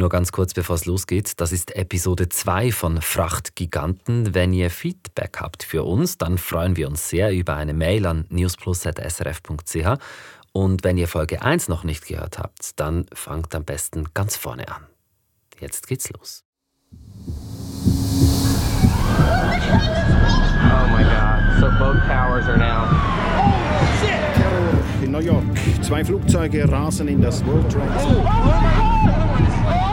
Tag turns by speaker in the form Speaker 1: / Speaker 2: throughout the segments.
Speaker 1: Nur ganz kurz bevor es losgeht, das ist Episode 2 von Frachtgiganten. Wenn ihr Feedback habt für uns, dann freuen wir uns sehr über eine Mail an newsplus.srf.ch. Und wenn ihr Folge 1 noch nicht gehört habt, dann fangt am besten ganz vorne an. Jetzt geht's los.
Speaker 2: Oh my god, so both towers are now.
Speaker 3: In New York. Zwei Flugzeuge rasen in das World Trade Center.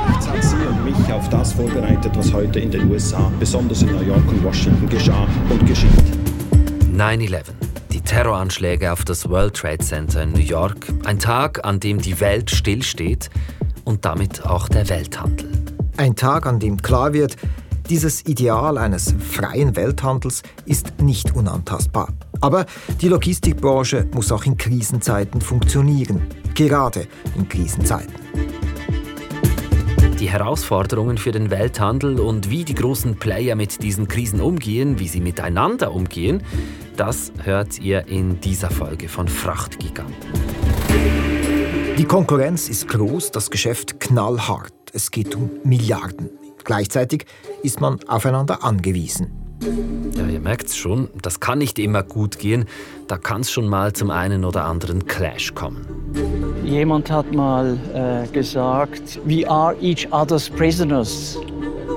Speaker 3: Nichts hat Sie und mich auf das vorbereitet, was heute in den USA, besonders in New York und Washington, geschah und geschieht.
Speaker 1: 9-11. Die Terroranschläge auf das World Trade Center in New York. Ein Tag, an dem die Welt stillsteht und damit auch der Welthandel.
Speaker 4: Ein Tag, an dem klar wird, dieses Ideal eines freien Welthandels ist nicht unantastbar. Aber die Logistikbranche muss auch in Krisenzeiten funktionieren, gerade in Krisenzeiten.
Speaker 1: Die Herausforderungen für den Welthandel und wie die großen Player mit diesen Krisen umgehen, wie sie miteinander umgehen, das hört ihr in dieser Folge von Frachtgiganten.
Speaker 4: Die Konkurrenz ist groß, das Geschäft knallhart. Es geht um Milliarden. Gleichzeitig ist man aufeinander angewiesen.
Speaker 1: Ja, ihr merkt es schon, das kann nicht immer gut gehen. Da kann es schon mal zum einen oder anderen Clash kommen.
Speaker 5: Jemand hat mal äh, gesagt, we are each other's prisoners,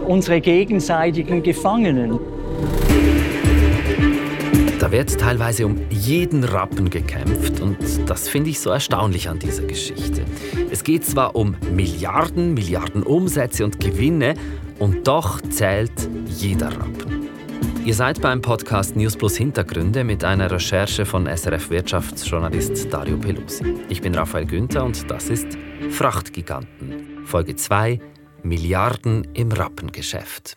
Speaker 5: unsere gegenseitigen Gefangenen.
Speaker 1: Da wird teilweise um jeden Rappen gekämpft und das finde ich so erstaunlich an dieser Geschichte. Es geht zwar um Milliarden, Milliarden Umsätze und Gewinne und doch zählt jeder Rappen. Ihr seid beim Podcast News Plus Hintergründe mit einer Recherche von SRF Wirtschaftsjournalist Dario Pelusi. Ich bin Raphael Günther und das ist Frachtgiganten, Folge 2 Milliarden im Rappengeschäft.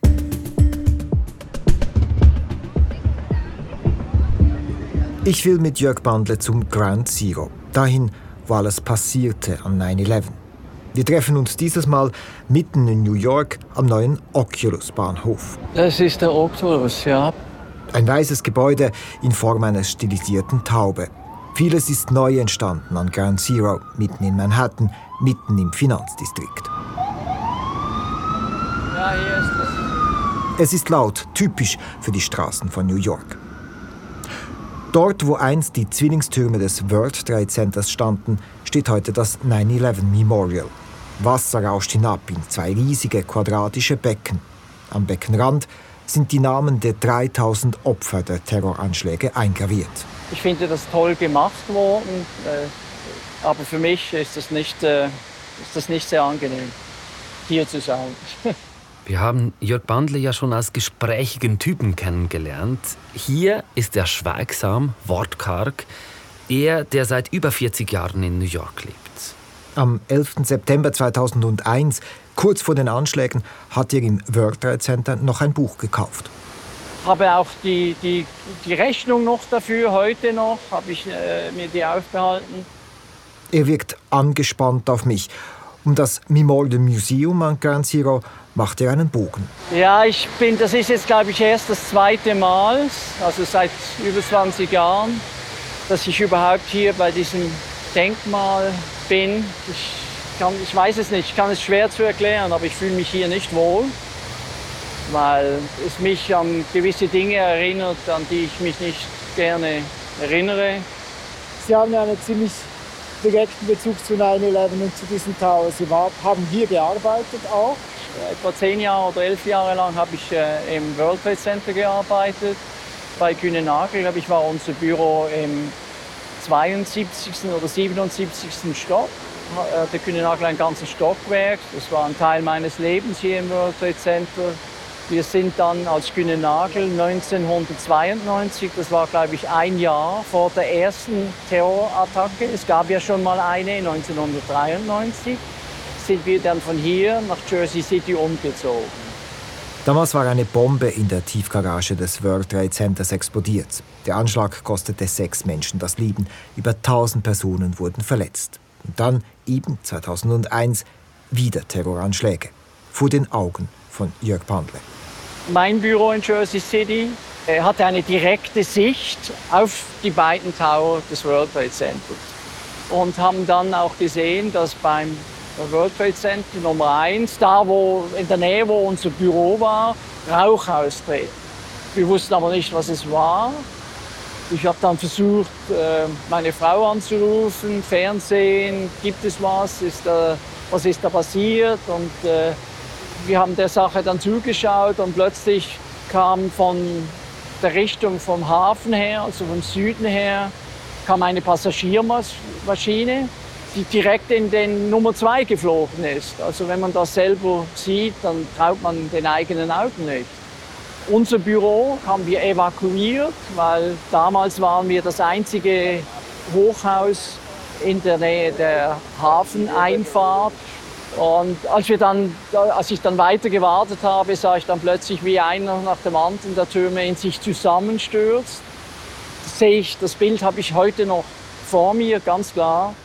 Speaker 4: Ich will mit Jörg Bandle zum Ground Zero, dahin, wo alles passierte am 9-11. Wir treffen uns dieses Mal mitten in New York am neuen Oculus-Bahnhof.
Speaker 5: Das ist der Oculus, ja.
Speaker 4: Ein weißes Gebäude in Form einer stilisierten Taube. Vieles ist neu entstanden an Ground Zero, mitten in Manhattan, mitten im Finanzdistrikt.
Speaker 5: Ja, hier ist es.
Speaker 4: Es ist laut, typisch für die Straßen von New York. Dort, wo einst die Zwillingstürme des World Trade Centers standen, steht heute das 9-11 Memorial. Wasser rauscht hinab in zwei riesige quadratische Becken. Am Beckenrand sind die Namen der 3000 Opfer der Terroranschläge eingraviert.
Speaker 5: Ich finde das toll gemacht worden, äh, aber für mich ist das, nicht, äh, ist das nicht sehr angenehm, hier zu sein.
Speaker 1: Wir haben Jörg Bandle ja schon als gesprächigen Typen kennengelernt. Hier ist er schweigsam, wortkarg. Er, der seit über 40 Jahren in New York lebt.
Speaker 4: Am 11. September 2001, kurz vor den Anschlägen, hat er im World Trade Center noch ein Buch gekauft.
Speaker 5: habe auch die, die, die Rechnung noch dafür, heute noch, habe ich äh, mir die aufbehalten.
Speaker 4: Er wirkt angespannt auf mich. Um das Memorial Museum an Ground Zero macht er einen Bogen.
Speaker 5: Ja, ich bin, das ist jetzt, glaube ich, erst das zweite Mal, also seit über 20 Jahren, dass ich überhaupt hier bei diesem Denkmal bin. Ich, kann, ich weiß es nicht, ich kann es schwer zu erklären, aber ich fühle mich hier nicht wohl, weil es mich an gewisse Dinge erinnert, an die ich mich nicht gerne erinnere.
Speaker 6: Sie haben ja einen ziemlich direkten Bezug zu 9-11 und zu diesem Tower. Sie war, haben hier gearbeitet auch.
Speaker 5: Etwa zehn Jahre oder elf Jahre lang habe ich äh, im World Trade Center gearbeitet. Bei Kühne Nagel, ich war unser Büro im 72. oder 77. Stock. Äh, Der Kühne Nagel ein ganzes Stockwerk. Das war ein Teil meines Lebens hier im World Trade Center. Wir sind dann als Kühne Nagel 1992, das war glaube ich ein Jahr vor der ersten Terrorattacke, es gab ja schon mal eine 1993, sind wir dann von hier nach Jersey City umgezogen.
Speaker 4: Damals war eine Bombe in der Tiefgarage des World Trade Centers explodiert. Der Anschlag kostete sechs Menschen das Leben. Über 1000 Personen wurden verletzt. Und dann, eben 2001, wieder Terroranschläge. Vor den Augen von Jörg Pandle.
Speaker 5: Mein Büro in Jersey City äh, hatte eine direkte Sicht auf die beiden Tower des World Trade Center und haben dann auch gesehen, dass beim World Trade Center Nummer 1, da wo in der Nähe, wo unser Büro war, Rauch austreten. Wir wussten aber nicht, was es war. Ich habe dann versucht, äh, meine Frau anzurufen, Fernsehen, gibt es was, ist da, was ist da passiert? Und äh, wir haben der Sache dann zugeschaut und plötzlich kam von der Richtung vom Hafen her, also vom Süden her, kam eine Passagiermaschine, die direkt in den Nummer 2 geflogen ist. Also wenn man das selber sieht, dann traut man den eigenen Augen nicht. Unser Büro haben wir evakuiert, weil damals waren wir das einzige Hochhaus in der Nähe der Hafeneinfahrt. Und als, wir dann, als ich dann weiter gewartet habe, sah ich dann plötzlich, wie einer nach dem anderen der Türme in sich zusammenstürzt. Das sehe ich, das Bild habe ich heute noch vor mir, ganz klar.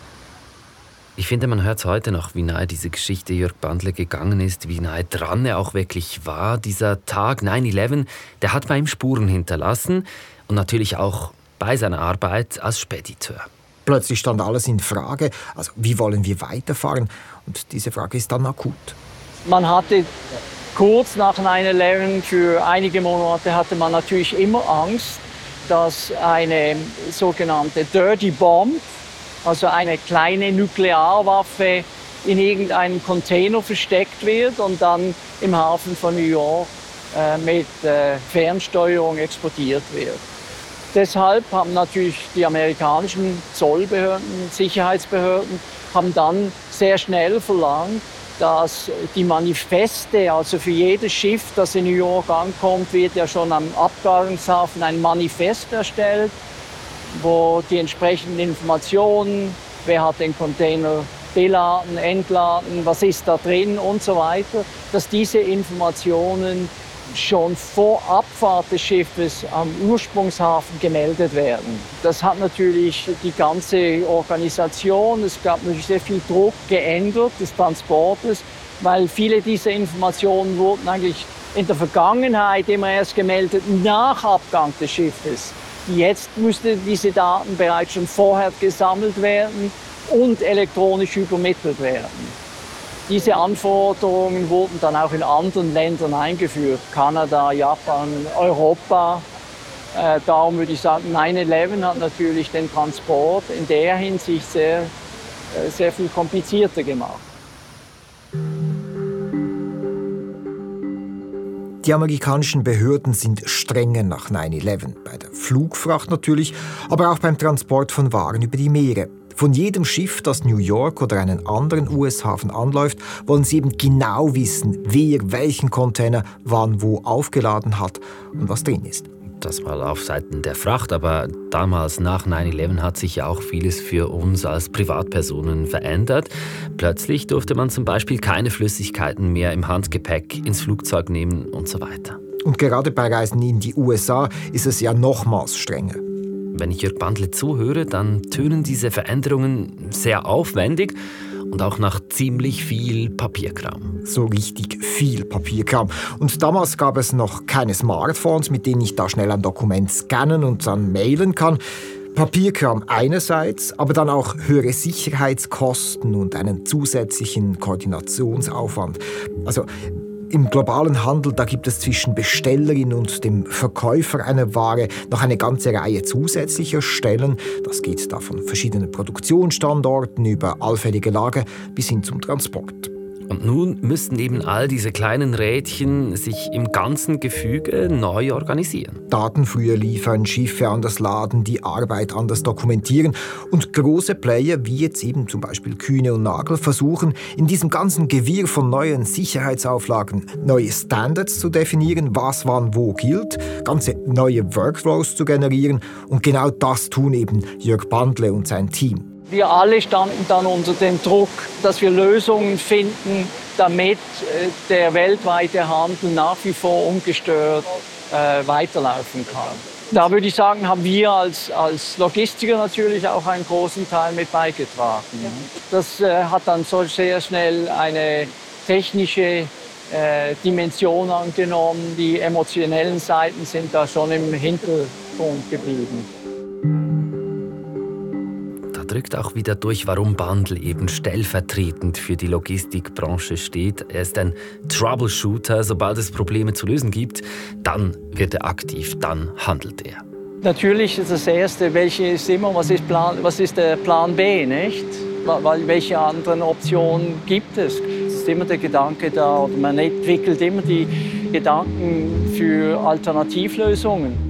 Speaker 1: Ich finde, man hört heute noch, wie nahe diese Geschichte Jörg Bandle gegangen ist, wie nahe dran er auch wirklich war. Dieser Tag 9-11, der hat bei ihm Spuren hinterlassen und natürlich auch bei seiner Arbeit als Spediteur.
Speaker 4: Plötzlich stand alles in Frage. Also, wie wollen wir weiterfahren? Und diese Frage ist dann akut.
Speaker 5: Man hatte kurz nach 9-11 für einige Monate hatte man natürlich immer Angst, dass eine sogenannte Dirty Bomb also eine kleine Nuklearwaffe in irgendeinem Container versteckt wird und dann im Hafen von New York äh, mit äh, Fernsteuerung exportiert wird. Deshalb haben natürlich die amerikanischen Zollbehörden, Sicherheitsbehörden, haben dann sehr schnell verlangt, dass die Manifeste, also für jedes Schiff, das in New York ankommt, wird ja schon am Abgabungshafen ein Manifest erstellt wo die entsprechenden Informationen, wer hat den Container beladen, entladen, was ist da drin und so weiter, dass diese Informationen schon vor Abfahrt des Schiffes am Ursprungshafen gemeldet werden. Das hat natürlich die ganze Organisation, es gab natürlich sehr viel Druck geändert des Transportes, weil viele dieser Informationen wurden eigentlich in der Vergangenheit immer erst gemeldet nach Abgang des Schiffes. Jetzt müssten diese Daten bereits schon vorher gesammelt werden und elektronisch übermittelt werden. Diese Anforderungen wurden dann auch in anderen Ländern eingeführt, Kanada, Japan, Europa. Äh, darum würde ich sagen, 9-11 hat natürlich den Transport in der Hinsicht sehr, äh, sehr viel komplizierter gemacht.
Speaker 4: Die amerikanischen Behörden sind strenger nach 9-11, bei der Flugfracht natürlich, aber auch beim Transport von Waren über die Meere. Von jedem Schiff, das New York oder einen anderen US-Hafen anläuft, wollen sie eben genau wissen, wer welchen Container wann wo aufgeladen hat und was drin ist
Speaker 1: das mal auf Seiten der Fracht, aber damals nach 9-11 hat sich ja auch vieles für uns als Privatpersonen verändert. Plötzlich durfte man zum Beispiel keine Flüssigkeiten mehr im Handgepäck ins Flugzeug nehmen und so weiter.
Speaker 4: Und gerade bei Reisen in die USA ist es ja nochmals strenger.
Speaker 1: Wenn ich Jörg Bandle zuhöre, dann tönen diese Veränderungen sehr aufwendig und auch nach ziemlich viel Papierkram.
Speaker 4: So richtig viel Papierkram. Und damals gab es noch keine Smartphones, mit denen ich da schnell ein Dokument scannen und dann mailen kann. Papierkram einerseits, aber dann auch höhere Sicherheitskosten und einen zusätzlichen Koordinationsaufwand. Also im globalen Handel, da gibt es zwischen Bestellerin und dem Verkäufer einer Ware noch eine ganze Reihe zusätzlicher Stellen. Das geht da von verschiedenen Produktionsstandorten über allfällige Lager bis hin zum Transport.
Speaker 1: Und nun müssten eben all diese kleinen Rädchen sich im ganzen Gefüge neu organisieren.
Speaker 4: Daten früher liefern, Schiffe anders laden, die Arbeit anders dokumentieren. Und große Player, wie jetzt eben zum Beispiel Kühne und Nagel, versuchen in diesem ganzen Gewirr von neuen Sicherheitsauflagen neue Standards zu definieren, was wann wo gilt, ganze neue Workflows zu generieren. Und genau das tun eben Jörg Bandle und sein Team.
Speaker 5: Wir alle standen dann unter dem Druck, dass wir Lösungen finden, damit äh, der weltweite Handel nach wie vor ungestört äh, weiterlaufen kann. Da würde ich sagen, haben wir als, als Logistiker natürlich auch einen großen Teil mit beigetragen. Das äh, hat dann so sehr schnell eine technische äh, Dimension angenommen. Die emotionellen Seiten sind da schon im Hintergrund geblieben
Speaker 1: drückt auch wieder durch, warum Bandel eben stellvertretend für die Logistikbranche steht. Er ist ein Troubleshooter. Sobald es Probleme zu lösen gibt, dann wird er aktiv, dann handelt er.
Speaker 5: Natürlich ist das Erste, welche ist immer, was ist, Plan, was ist der Plan B, nicht? Weil welche anderen Optionen gibt es? Es ist immer der Gedanke da, oder man entwickelt immer die Gedanken für Alternativlösungen.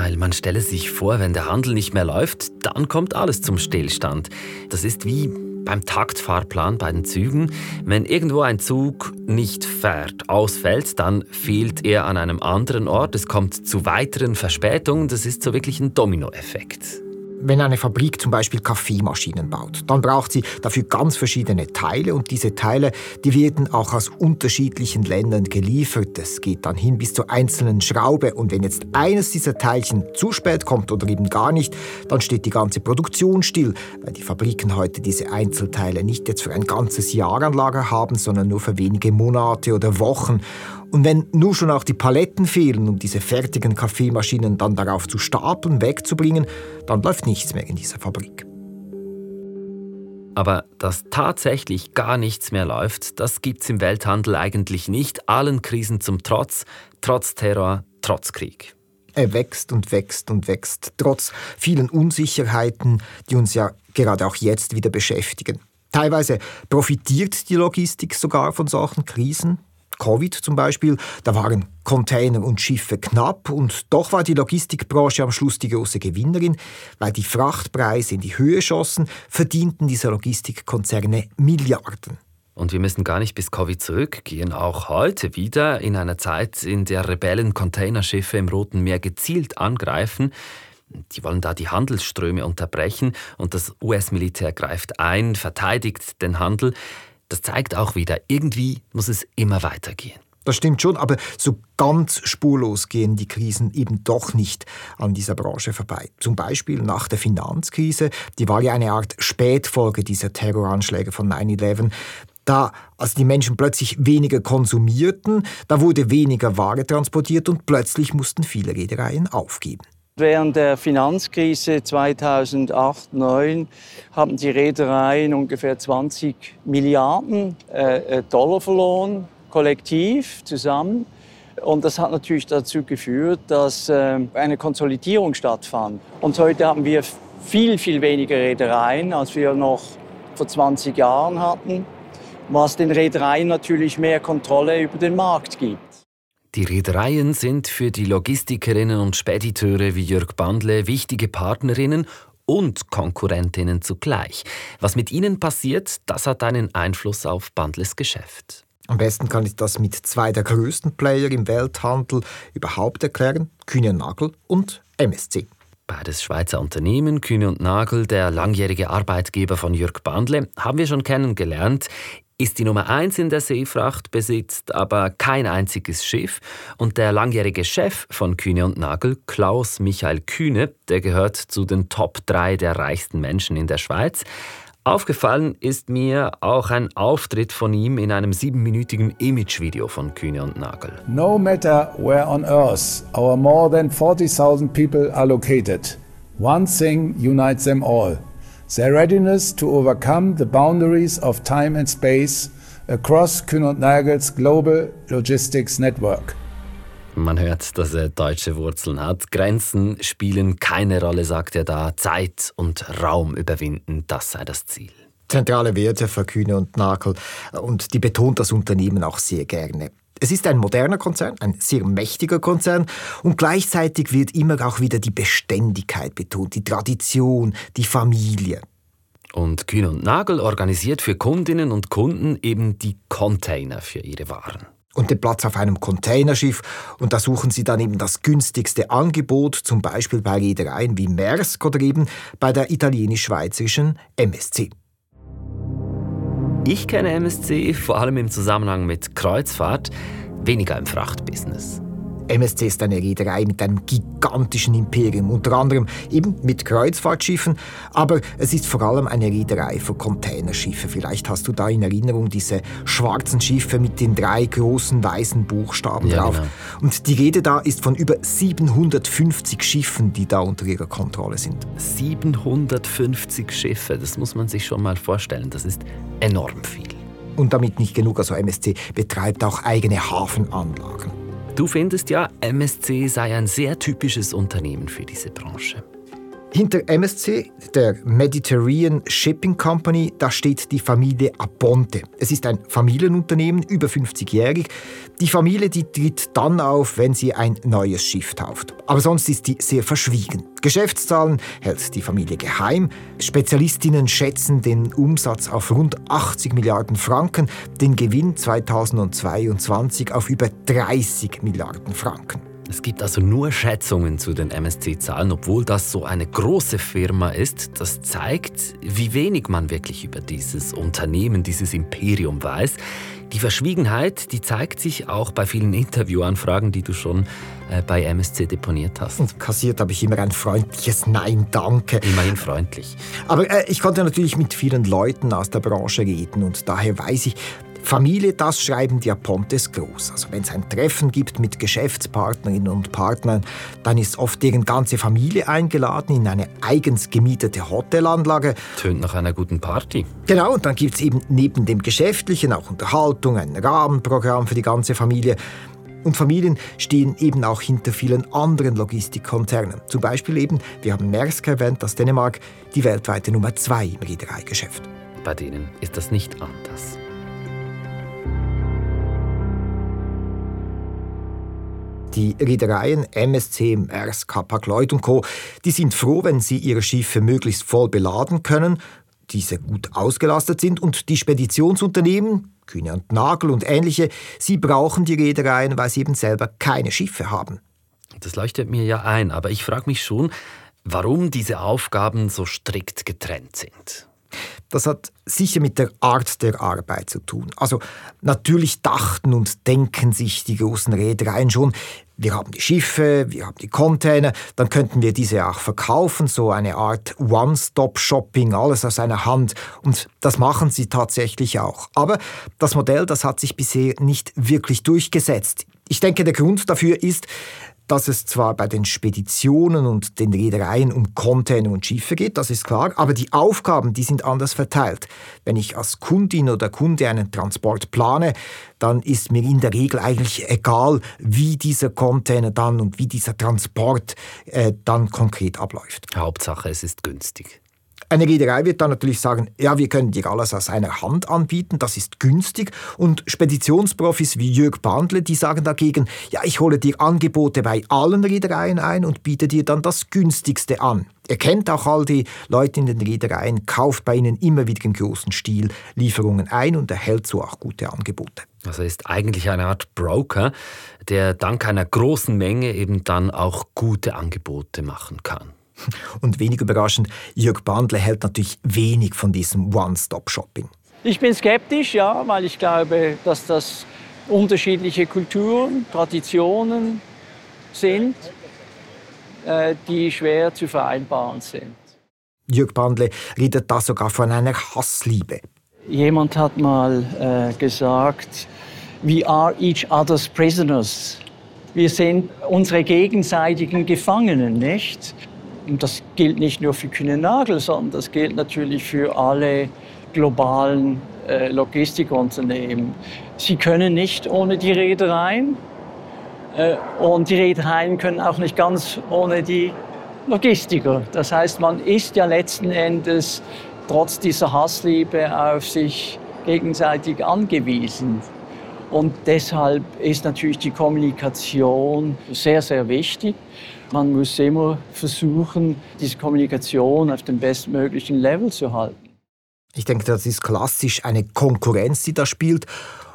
Speaker 1: Weil man stelle sich vor, wenn der Handel nicht mehr läuft, dann kommt alles zum Stillstand. Das ist wie beim Taktfahrplan bei den Zügen. Wenn irgendwo ein Zug nicht fährt, ausfällt, dann fehlt er an einem anderen Ort. Es kommt zu weiteren Verspätungen. Das ist so wirklich ein Dominoeffekt.
Speaker 4: Wenn eine Fabrik zum Beispiel Kaffeemaschinen baut, dann braucht sie dafür ganz verschiedene Teile und diese Teile, die werden auch aus unterschiedlichen Ländern geliefert. Es geht dann hin bis zur einzelnen Schraube und wenn jetzt eines dieser Teilchen zu spät kommt oder eben gar nicht, dann steht die ganze Produktion still, weil die Fabriken heute diese Einzelteile nicht jetzt für ein ganzes Jahr an Lager haben, sondern nur für wenige Monate oder Wochen. Und wenn nur schon auch die Paletten fehlen, um diese fertigen Kaffeemaschinen dann darauf zu stapeln, wegzubringen, dann läuft nichts mehr in dieser Fabrik.
Speaker 1: Aber dass tatsächlich gar nichts mehr läuft, das gibt's im Welthandel eigentlich nicht, allen Krisen zum Trotz, trotz Terror, trotz Krieg.
Speaker 4: Er wächst und wächst und wächst, trotz vielen Unsicherheiten, die uns ja gerade auch jetzt wieder beschäftigen. Teilweise profitiert die Logistik sogar von solchen Krisen. Covid zum Beispiel, da waren Container und Schiffe knapp und doch war die Logistikbranche am Schluss die große Gewinnerin, weil die Frachtpreise in die Höhe schossen, verdienten diese Logistikkonzerne Milliarden.
Speaker 1: Und wir müssen gar nicht bis Covid zurückgehen. Auch heute wieder, in einer Zeit, in der Rebellen Containerschiffe im Roten Meer gezielt angreifen. Die wollen da die Handelsströme unterbrechen und das US-Militär greift ein, verteidigt den Handel. Das zeigt auch wieder, irgendwie muss es immer weitergehen.
Speaker 4: Das stimmt schon, aber so ganz spurlos gehen die Krisen eben doch nicht an dieser Branche vorbei. Zum Beispiel nach der Finanzkrise, die war ja eine Art Spätfolge dieser Terroranschläge von 9-11. Da, als die Menschen plötzlich weniger konsumierten, da wurde weniger Ware transportiert und plötzlich mussten viele Reedereien aufgeben.
Speaker 5: Während der Finanzkrise 2008-2009 haben die Reedereien ungefähr 20 Milliarden äh, äh, Dollar verloren, kollektiv zusammen. Und das hat natürlich dazu geführt, dass äh, eine Konsolidierung stattfand. Und heute haben wir viel, viel weniger Reedereien, als wir noch vor 20 Jahren hatten, was den Reedereien natürlich mehr Kontrolle über den Markt gibt.
Speaker 1: Die Reedereien sind für die Logistikerinnen und Spediteure wie Jörg Bandle wichtige Partnerinnen und Konkurrentinnen zugleich. Was mit ihnen passiert, das hat einen Einfluss auf Bandles Geschäft.
Speaker 4: Am besten kann ich das mit zwei der größten Player im Welthandel überhaupt erklären, Kühne Nagel und MSC.
Speaker 1: Beides Schweizer Unternehmen, Kühne und Nagel, der langjährige Arbeitgeber von Jörg Bandle, haben wir schon kennengelernt ist die Nummer 1 in der Seefracht, besitzt aber kein einziges Schiff. Und der langjährige Chef von Kühne und Nagel, Klaus Michael Kühne, der gehört zu den Top 3 der reichsten Menschen in der Schweiz. Aufgefallen ist mir auch ein Auftritt von ihm in einem siebenminütigen Imagevideo von Kühne und Nagel.
Speaker 7: No matter where on earth our more than 40,000 people are located, one thing unites them all – their readiness to overcome the boundaries of time and space across Kühn Nagels global logistics network.
Speaker 1: Man hört, dass er deutsche Wurzeln hat. Grenzen spielen keine Rolle, sagt er da. Zeit und Raum überwinden, das sei das Ziel.
Speaker 4: Zentrale Werte für Kühne und Nagel und die betont das Unternehmen auch sehr gerne. Es ist ein moderner Konzern, ein sehr mächtiger Konzern und gleichzeitig wird immer auch wieder die Beständigkeit betont, die Tradition, die Familie.
Speaker 1: Und Kühn und Nagel organisiert für Kundinnen und Kunden eben die Container für ihre Waren.
Speaker 4: Und den Platz auf einem Containerschiff. Und da suchen sie dann eben das günstigste Angebot, zum Beispiel bei Reedereien wie Maersk oder eben bei der italienisch-schweizerischen MSC.
Speaker 1: Ich kenne MSC vor allem im Zusammenhang mit Kreuzfahrt, weniger im Frachtbusiness.
Speaker 4: MSC ist eine Reederei mit einem gigantischen Imperium, unter anderem eben mit Kreuzfahrtschiffen, aber es ist vor allem eine Reederei für Containerschiffe. Vielleicht hast du da in Erinnerung diese schwarzen Schiffe mit den drei großen weißen Buchstaben
Speaker 1: Ja,
Speaker 4: drauf.
Speaker 1: genau.
Speaker 4: Und die Rede da ist von über 750 Schiffen, die da unter ihrer Kontrolle sind.
Speaker 1: 750 Schiffe, das muss man sich schon mal vorstellen. Das ist enorm viel.
Speaker 4: Und damit nicht genug, also MSC betreibt auch eigene Hafenanlagen.
Speaker 1: Du findest ja, MSC sei ein sehr typisches Unternehmen für diese Branche.
Speaker 4: Hinter MSC, der Mediterranean Shipping Company, da steht die Familie Aponte. Es ist ein Familienunternehmen, über 50-jährig. Die Familie, die tritt dann auf, wenn sie ein neues Schiff tauft. Aber sonst ist die sehr verschwiegen. Geschäftszahlen hält die Familie geheim. Spezialistinnen schätzen den Umsatz auf rund 80 Milliarden Franken, den Gewinn 2022 auf über 30 Milliarden Franken.
Speaker 1: Es gibt also nur Schätzungen zu den MSC-Zahlen, obwohl das so eine große Firma ist. Das zeigt, wie wenig man wirklich über dieses Unternehmen, dieses Imperium weiß. Die Verschwiegenheit, die zeigt sich auch bei vielen Interviewanfragen, die du schon äh, bei MSC deponiert hast.
Speaker 4: Und kassiert habe ich immer ein freundliches Nein, danke.
Speaker 1: Immerhin freundlich.
Speaker 4: Aber äh, ich konnte natürlich mit vielen Leuten aus der Branche reden und daher weiß ich, Familie, das schreiben die Apontes groß. Also wenn es ein Treffen gibt mit Geschäftspartnerinnen und Partnern, dann ist oft deren ganze Familie eingeladen in eine eigens gemietete Hotelanlage.
Speaker 1: Tönt nach einer guten Party.
Speaker 4: Genau, und dann gibt es eben neben dem Geschäftlichen auch Unterhaltung, ein Rahmenprogramm für die ganze Familie. Und Familien stehen eben auch hinter vielen anderen Logistikkonzernen. Zum Beispiel eben, wir haben Maersk erwähnt, aus Dänemark, die weltweite Nummer zwei im Reedereigeschäft.
Speaker 1: Bei denen ist das nicht anders.
Speaker 4: Die Reedereien MSC, Maersk, Hapag-Lloyd und Co., die sind froh, wenn sie ihre Schiffe möglichst voll beladen können, diese gut ausgelastet sind und die Speditionsunternehmen, Kühne und Nagel und ähnliche, sie brauchen die Reedereien, weil sie eben selber keine Schiffe haben.
Speaker 1: Das leuchtet mir ja ein, aber ich frage mich schon, warum diese Aufgaben so strikt getrennt sind.
Speaker 4: Das hat sicher mit der Art der Arbeit zu tun. Also natürlich dachten und denken sich die großen Reedereien schon, wir haben die Schiffe, wir haben die Container, dann könnten wir diese auch verkaufen, so eine Art One-Stop-Shopping, alles aus einer Hand. Und das machen sie tatsächlich auch. Aber das Modell, das hat sich bisher nicht wirklich durchgesetzt. Ich denke, der Grund dafür ist, dass es zwar bei den Speditionen und den Reedereien um Container und Schiffe geht, das ist klar, aber die Aufgaben, die sind anders verteilt. Wenn ich als Kundin oder Kunde einen Transport plane, dann ist mir in der Regel eigentlich egal, wie dieser Container dann und wie dieser Transport äh, dann konkret abläuft.
Speaker 1: Hauptsache, es ist günstig.
Speaker 4: Eine Reederei wird dann natürlich sagen, ja, wir können dir alles aus einer Hand anbieten, das ist günstig. Und Speditionsprofis wie Jörg Bandle, die sagen dagegen, ja, ich hole dir Angebote bei allen Reedereien ein und biete dir dann das günstigste an. Er kennt auch all die Leute in den Reedereien, kauft bei ihnen immer wieder im großen Stil Lieferungen ein und erhält so auch gute Angebote.
Speaker 1: Also ist eigentlich eine Art Broker, der dank einer großen Menge eben dann auch gute Angebote machen kann.
Speaker 4: Und wenig überraschend, Jörg Bandle hält natürlich wenig von diesem One-Stop-Shopping.
Speaker 5: Ich bin skeptisch, ja, weil ich glaube, dass das unterschiedliche Kulturen, Traditionen sind, äh, die schwer zu vereinbaren sind.
Speaker 4: Jörg Bandle redet da sogar von einer Hassliebe.
Speaker 5: Jemand hat mal äh, gesagt, we are each other's prisoners. Wir sind unsere gegenseitigen Gefangenen, nicht? Und das gilt nicht nur für Kühne Nagel, sondern das gilt natürlich für alle globalen äh, Logistikunternehmen. Sie können nicht ohne die Reedereien äh, und die Reedereien können auch nicht ganz ohne die Logistiker. Das heißt, man ist ja letzten Endes trotz dieser Hassliebe auf sich gegenseitig angewiesen. Und deshalb ist natürlich die Kommunikation sehr, sehr wichtig. Man muss immer versuchen, diese Kommunikation auf dem bestmöglichen Level zu halten.
Speaker 4: Ich denke, das ist klassisch eine Konkurrenz, die da spielt.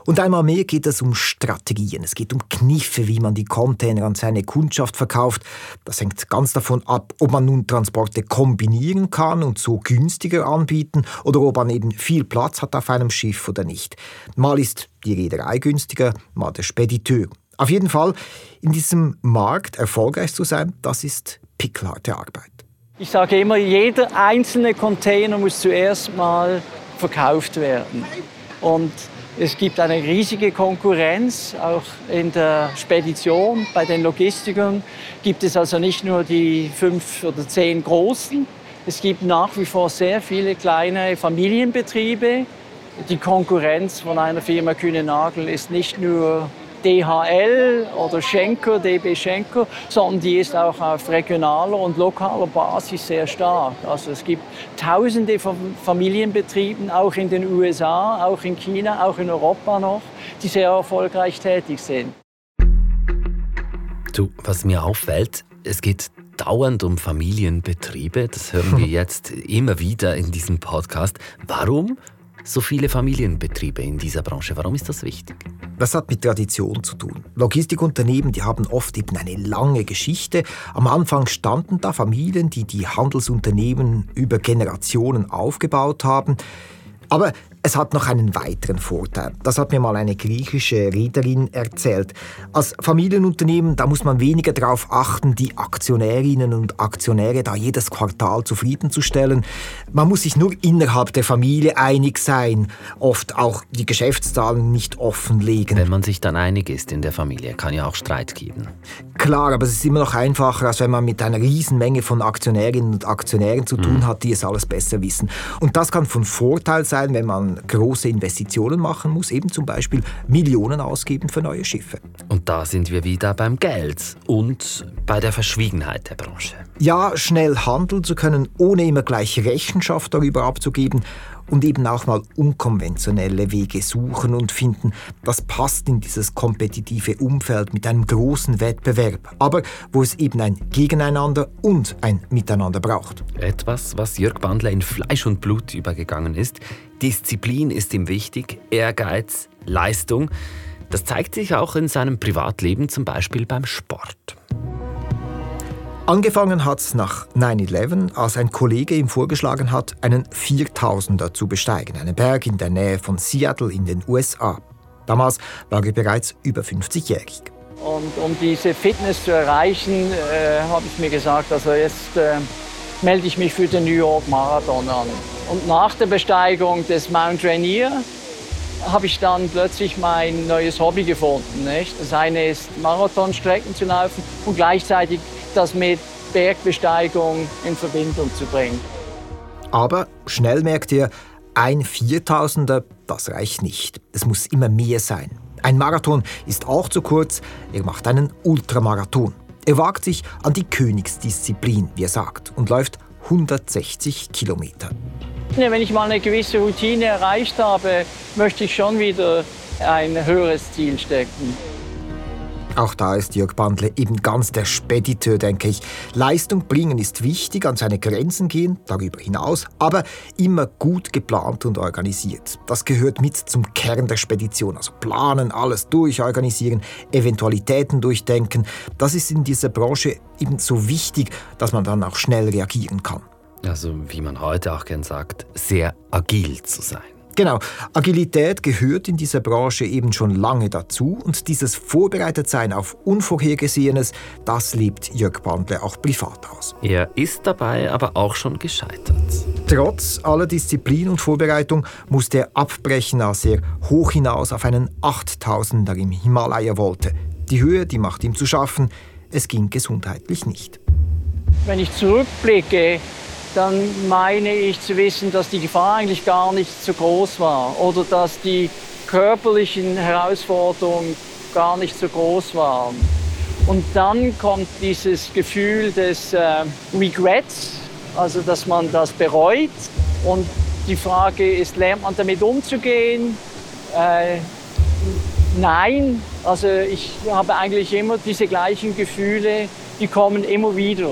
Speaker 4: Und einmal mehr geht es um Strategien. Es geht um Kniffe, wie man die Container an seine Kundschaft verkauft. Das hängt ganz davon ab, ob man nun Transporte kombinieren kann und so günstiger anbieten oder ob man eben viel Platz hat auf einem Schiff oder nicht. Mal ist die Reederei günstiger, mal der Spediteur. Auf jeden Fall, in diesem Markt erfolgreich zu sein, das ist pickelharte Arbeit.
Speaker 5: Ich sage immer, jeder einzelne Container muss zuerst mal verkauft werden. Und es gibt eine riesige Konkurrenz, auch in der Spedition, bei den Logistikern gibt es also nicht nur die fünf oder zehn großen, es gibt nach wie vor sehr viele kleine Familienbetriebe. Die Konkurrenz von einer Firma Kühne Nagel ist nicht nur DHL oder Schenker, DB Schenker, sondern die ist auch auf regionaler und lokaler Basis sehr stark. Also es gibt tausende von Familienbetrieben, auch in den USA, auch in China, auch in Europa noch, die sehr erfolgreich tätig sind.
Speaker 1: Du, was mir auffällt, es geht dauernd um Familienbetriebe. Das hören wir jetzt immer wieder in diesem Podcast. Warum so viele Familienbetriebe in dieser Branche? Warum ist das wichtig?
Speaker 4: Das hat mit Tradition zu tun. Logistikunternehmen, die haben oft eben eine lange Geschichte. Am Anfang standen da Familien, die die Handelsunternehmen über Generationen aufgebaut haben. Aber es hat noch einen weiteren Vorteil. Das hat mir mal eine griechische Reederin erzählt. Als Familienunternehmen, da muss man weniger darauf achten, die Aktionärinnen und Aktionäre da jedes Quartal zufriedenzustellen. Man muss sich nur innerhalb der Familie einig sein, oft auch die Geschäftszahlen nicht offenlegen.
Speaker 1: Wenn man sich dann einig ist in der Familie, kann ja auch Streit geben.
Speaker 4: Klar, aber es ist immer noch einfacher, als wenn man mit einer Riesenmenge von Aktionärinnen und Aktionären zu tun mhm. hat, die es alles besser wissen. Und das kann von Vorteil sein, wenn man große Investitionen machen muss, eben zum Beispiel Millionen ausgeben für neue Schiffe.
Speaker 1: Und da sind wir wieder beim Geld und bei der Verschwiegenheit der Branche.
Speaker 4: Ja, schnell handeln zu können, ohne immer gleich Rechenschaft darüber abzugeben und eben auch mal unkonventionelle Wege suchen und finden. Das passt in dieses kompetitive Umfeld mit einem großen Wettbewerb, aber wo es eben ein Gegeneinander und ein Miteinander braucht.
Speaker 1: Etwas, was Jörg Bandler in Fleisch und Blut übergegangen ist. Disziplin ist ihm wichtig, Ehrgeiz, Leistung. Das zeigt sich auch in seinem Privatleben, zum Beispiel beim Sport.
Speaker 4: Angefangen hat es nach 9-11, als ein Kollege ihm vorgeschlagen hat, einen 4000er zu besteigen, einen Berg in der Nähe von Seattle in den USA. Damals war er bereits über 50-jährig.
Speaker 5: Und um diese Fitness zu erreichen, äh, habe ich mir gesagt, also jetzt äh, melde ich mich für den New York Marathon an. Und nach der Besteigung des Mount Rainier habe ich dann plötzlich mein neues Hobby gefunden. Nicht? Das eine ist Marathonstrecken zu laufen und gleichzeitig das mit Bergbesteigung in Verbindung zu bringen.
Speaker 4: Aber schnell merkt ihr, ein Viertausender, das reicht nicht. Es muss immer mehr sein. Ein Marathon ist auch zu kurz. Er macht einen Ultramarathon. Er wagt sich an die Königsdisziplin, wie er sagt, und läuft 160 Kilometer.
Speaker 5: Wenn ich mal eine gewisse Routine erreicht habe, möchte ich schon wieder ein höheres Ziel stecken.
Speaker 4: Auch da ist Jörg Bandle eben ganz der Spediteur, denke ich. Leistung bringen ist wichtig, an seine Grenzen gehen, darüber hinaus, aber immer gut geplant und organisiert. Das gehört mit zum Kern der Spedition. Also planen, alles durchorganisieren, Eventualitäten durchdenken. Das ist in dieser Branche eben so wichtig, dass man dann auch schnell reagieren kann.
Speaker 1: Also, wie man heute auch gern sagt, sehr agil zu sein.
Speaker 4: Genau, Agilität gehört in dieser Branche eben schon lange dazu und dieses Vorbereitetsein auf Unvorhergesehenes, das lebt Jörg Bandle auch privat aus.
Speaker 1: Er ist dabei aber auch schon gescheitert.
Speaker 4: Trotz aller Disziplin und Vorbereitung musste er abbrechen, als er hoch hinaus auf einen 8000er im Himalaya wollte. Die Höhe, die macht ihm zu schaffen, es ging gesundheitlich nicht.
Speaker 5: Wenn ich zurückblicke, dann meine ich zu wissen, dass die Gefahr eigentlich gar nicht so groß war oder dass die körperlichen Herausforderungen gar nicht so groß waren. Und dann kommt dieses Gefühl des äh, Regrets, also dass man das bereut. Und die Frage ist, lernt man damit umzugehen? Äh, nein, also ich habe eigentlich immer diese gleichen Gefühle, die kommen immer wieder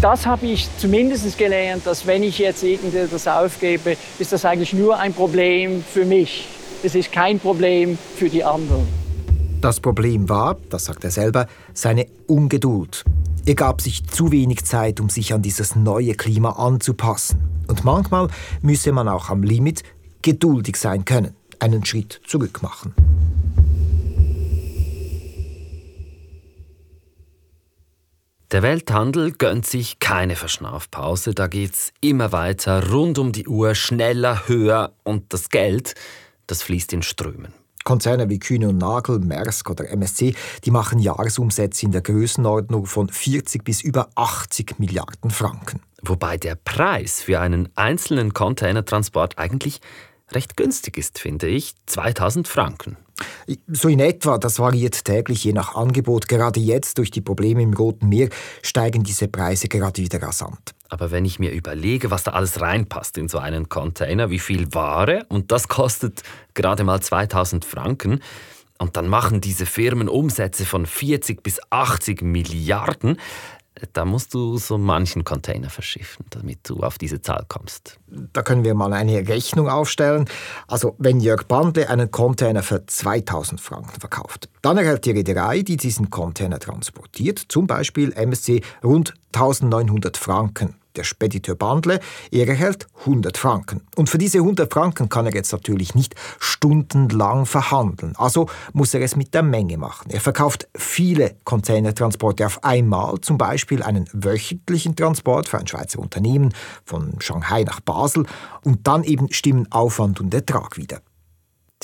Speaker 5: das habe ich zumindest gelernt, dass wenn ich jetzt irgendetwas aufgebe, ist das eigentlich nur ein Problem für mich. Es ist kein Problem für die anderen.
Speaker 4: Das Problem war, das sagt er selber, seine Ungeduld. Er gab sich zu wenig Zeit, um sich an dieses neue Klima anzupassen. Und manchmal müsse man auch am Limit geduldig sein können, einen Schritt zurück machen.
Speaker 1: Der Welthandel gönnt sich keine Verschnaufpause, da geht's immer weiter, rund um die Uhr, schneller, höher und das Geld, das fließt in Strömen.
Speaker 4: Konzerne wie Kühne und Nagel, Maersk oder MSC, die machen Jahresumsätze in der Größenordnung von 40 bis über 80 Milliarden Franken.
Speaker 1: Wobei der Preis für einen einzelnen Containertransport eigentlich recht günstig ist, finde ich. 2000 Franken.
Speaker 4: So in etwa, das variiert täglich je nach Angebot. Gerade jetzt durch die Probleme im Roten Meer steigen diese Preise gerade wieder rasant.
Speaker 1: Aber wenn ich mir überlege, was da alles reinpasst in so einen Container, wie viel Ware, und das kostet gerade mal 2000 Franken, und dann machen diese Firmen Umsätze von 40 bis 80 Milliarden, da musst du so manchen Container verschiffen, damit du auf diese Zahl kommst.
Speaker 4: Da können wir mal eine Rechnung aufstellen. Also wenn Jörg Bandle einen Container für 2000 Franken verkauft, dann erhält die Reederei, die diesen Container transportiert, zum Beispiel MSC, rund 1900 Franken der Spediteur Bandle, er erhält 100 Franken. Und für diese 100 Franken kann er jetzt natürlich nicht stundenlang verhandeln. Also muss er es mit der Menge machen. Er verkauft viele Containertransporte auf einmal, zum Beispiel einen wöchentlichen Transport für ein Schweizer Unternehmen von Shanghai nach Basel. Und dann eben stimmen Aufwand und Ertrag wieder.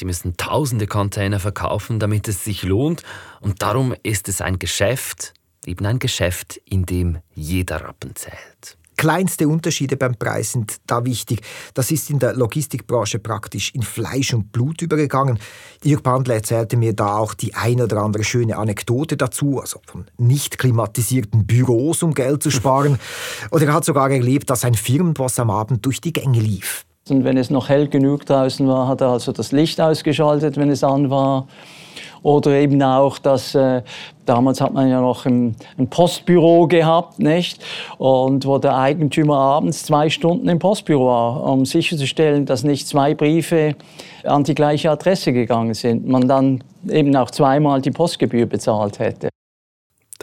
Speaker 1: Die müssen tausende Container verkaufen, damit es sich lohnt. Und darum ist es ein Geschäft, eben ein Geschäft, in dem jeder Rappen zählt.
Speaker 4: Kleinste Unterschiede beim Preis sind da wichtig. Das ist in der Logistikbranche praktisch in Fleisch und Blut übergegangen. Jörg Bandler erzählte mir da auch die ein oder andere schöne Anekdote dazu, also von nicht klimatisierten Büros, um Geld zu sparen. Oder er hat sogar erlebt, dass ein Firmenboss am Abend durch die Gänge lief.
Speaker 5: Und wenn es noch hell genug draußen war, hat er also das Licht ausgeschaltet, wenn es an war. Oder eben auch, dass äh, damals hat man ja noch ein, ein, Postbüro gehabt, nicht? Und wo der Eigentümer abends zwei Stunden im Postbüro war, um sicherzustellen, dass nicht zwei Briefe an die gleiche Adresse gegangen sind. Man dann eben auch zweimal die Postgebühr bezahlt hätte.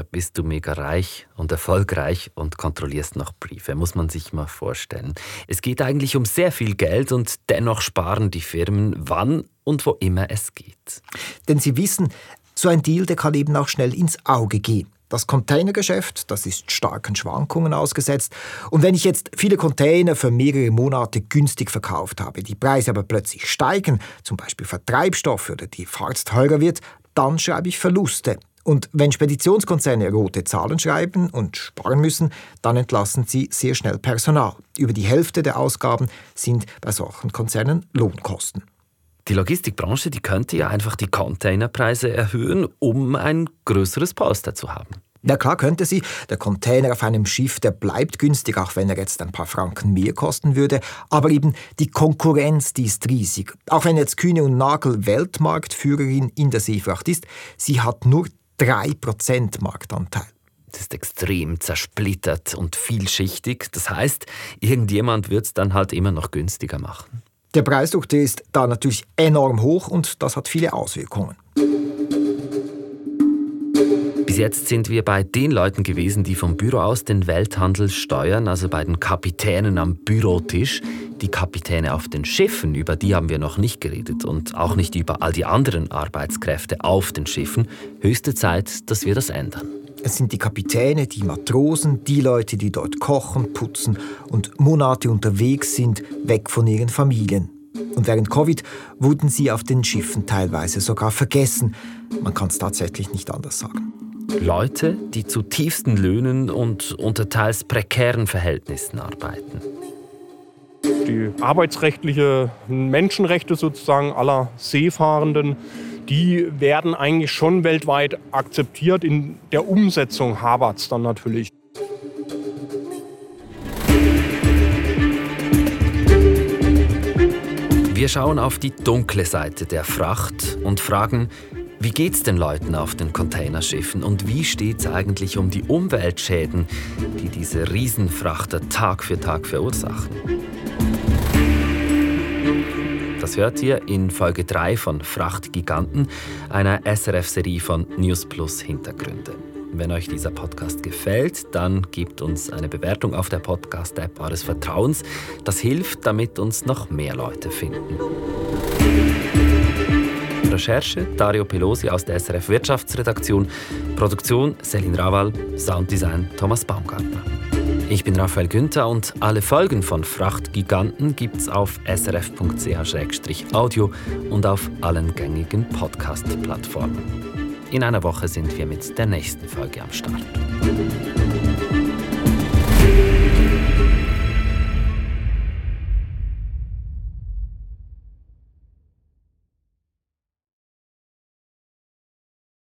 Speaker 1: Da bist du mega reich und erfolgreich und kontrollierst noch Briefe, muss man sich mal vorstellen. Es geht eigentlich um sehr viel Geld und dennoch sparen die Firmen wann und wo immer es geht.
Speaker 4: Denn sie wissen, so ein Deal, der kann eben auch schnell ins Auge gehen. Das Containergeschäft, das ist starken Schwankungen ausgesetzt. Und wenn ich jetzt viele Container für mehrere Monate günstig verkauft habe, die Preise aber plötzlich steigen, zum Beispiel für Treibstoff oder die Fahrt teurer wird, dann schreibe ich Verluste. Und wenn Speditionskonzerne rote Zahlen schreiben und sparen müssen, dann entlassen sie sehr schnell Personal. Über die Hälfte der Ausgaben sind bei solchen Konzernen Lohnkosten.
Speaker 1: Die Logistikbranche, die könnte ja einfach die Containerpreise erhöhen, um ein größeres Polster zu haben.
Speaker 4: Ja klar könnte sie. Der Container auf einem Schiff, der bleibt günstig, auch wenn er jetzt ein paar Franken mehr kosten würde. Aber eben die Konkurrenz, die ist riesig. Auch wenn jetzt Kühne und Nagel Weltmarktführerin in der Seefracht ist, sie hat nur 3% Marktanteil.
Speaker 1: Das ist extrem zersplittert und vielschichtig. Das heißt, irgendjemand wird es dann halt immer noch günstiger machen.
Speaker 4: Der Preisdruck der ist da natürlich enorm hoch und das hat viele Auswirkungen.
Speaker 1: Bis jetzt sind wir bei den Leuten gewesen, die vom Büro aus den Welthandel steuern, also bei den Kapitänen am Bürotisch. Die Kapitäne auf den Schiffen, über die haben wir noch nicht geredet und auch nicht über all die anderen Arbeitskräfte auf den Schiffen. Höchste Zeit, dass wir das ändern.
Speaker 4: Es sind die Kapitäne, die Matrosen, die Leute, die dort kochen, putzen und Monate unterwegs sind, weg von ihren Familien. Und während Covid wurden sie auf den Schiffen teilweise sogar vergessen. Man kann es tatsächlich nicht anders sagen.
Speaker 1: Leute, die zu tiefsten Löhnen und unter teils prekären Verhältnissen arbeiten.
Speaker 8: Die arbeitsrechtliche Menschenrechte sozusagen aller Seefahrenden die werden eigentlich schon weltweit akzeptiert. In der Umsetzung hapert dann natürlich.
Speaker 1: Wir schauen auf die dunkle Seite der Fracht und fragen, wie geht es den Leuten auf den Containerschiffen und wie steht es eigentlich um die Umweltschäden, die diese Riesenfrachter Tag für Tag verursachen? Das hört ihr in Folge 3 von Frachtgiganten, einer SRF-Serie von News Plus Hintergründe. Wenn euch dieser Podcast gefällt, dann gebt uns eine Bewertung auf der Podcast-App eures Vertrauens. Das hilft, damit uns noch mehr Leute finden. Recherche Dario Pelosi aus der SRF Wirtschaftsredaktion, Produktion Selin Rawal, Sounddesign Thomas Baumgartner. Ich bin Raphael Günther und alle Folgen von Frachtgiganten gibt's auf srf.ch-audio und auf allen gängigen Podcast-Plattformen. In einer Woche sind wir mit der nächsten Folge am Start.